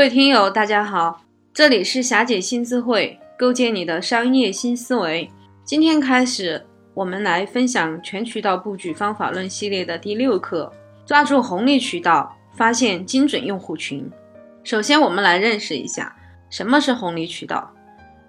各位听友，大家好，这里是霞姐新智慧，构建你的商业新思维。今天开始，我们来分享全渠道布局方法论系列的第六课：抓住红利渠道，发现精准用户群。首先，我们来认识一下什么是红利渠道。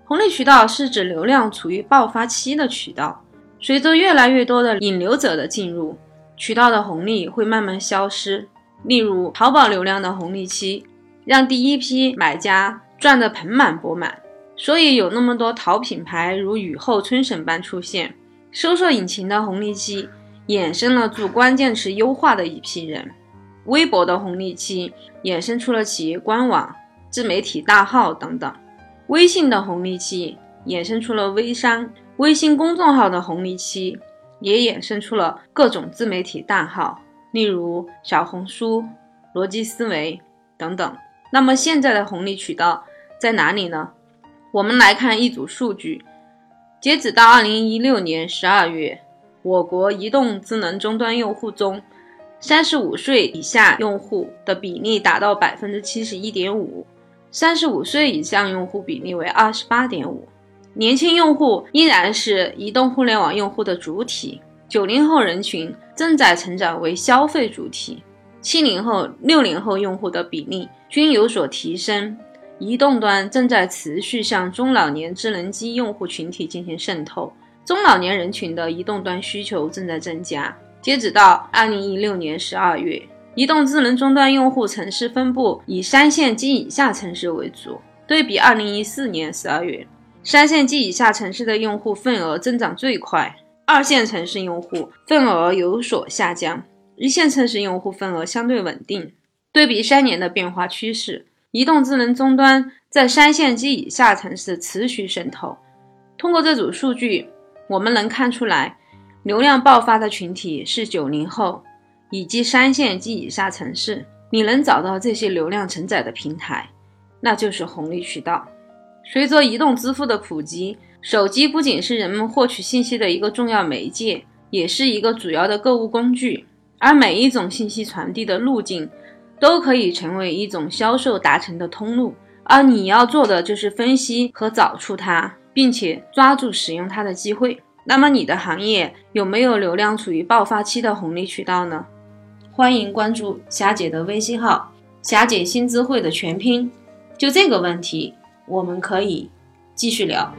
红利渠道是指流量处于爆发期的渠道，随着越来越多的引流者的进入，渠道的红利会慢慢消失。例如，淘宝流量的红利期。让第一批买家赚得盆满钵满，所以有那么多淘品牌如雨后春笋般出现。搜索引擎的红利期衍生了做关键词优化的一批人，微博的红利期衍生出了企业官网、自媒体大号等等，微信的红利期衍生出了微商、微信公众号的红利期也衍生出了各种自媒体大号，例如小红书、逻辑思维等等。那么现在的红利渠道在哪里呢？我们来看一组数据，截止到二零一六年十二月，我国移动智能终端用户中，三十五岁以下用户的比例达到百分之七十一点五，三十五岁以上用户比例为二十八点五。年轻用户依然是移动互联网用户的主体，九零后人群正在成长为消费主体。七零后、六零后用户的比例均有所提升，移动端正在持续向中老年智能机用户群体进行渗透，中老年人群的移动端需求正在增加。截止到二零一六年十二月，移动智能终端用户城市分布以三线及以下城市为主，对比二零一四年十二月，三线及以下城市的用户份额增长最快，二线城市用户份额有所下降。一线城市用户份额相对稳定。对比三年的变化趋势，移动智能终端在三线及以下城市持续渗透。通过这组数据，我们能看出来，流量爆发的群体是九零后以及三线及以下城市。你能找到这些流量承载的平台，那就是红利渠道。随着移动支付的普及，手机不仅是人们获取信息的一个重要媒介，也是一个主要的购物工具。而每一种信息传递的路径，都可以成为一种销售达成的通路，而你要做的就是分析和找出它，并且抓住使用它的机会。那么你的行业有没有流量处于爆发期的红利渠道呢？欢迎关注霞姐的微信号“霞姐新智慧”的全拼。就这个问题，我们可以继续聊。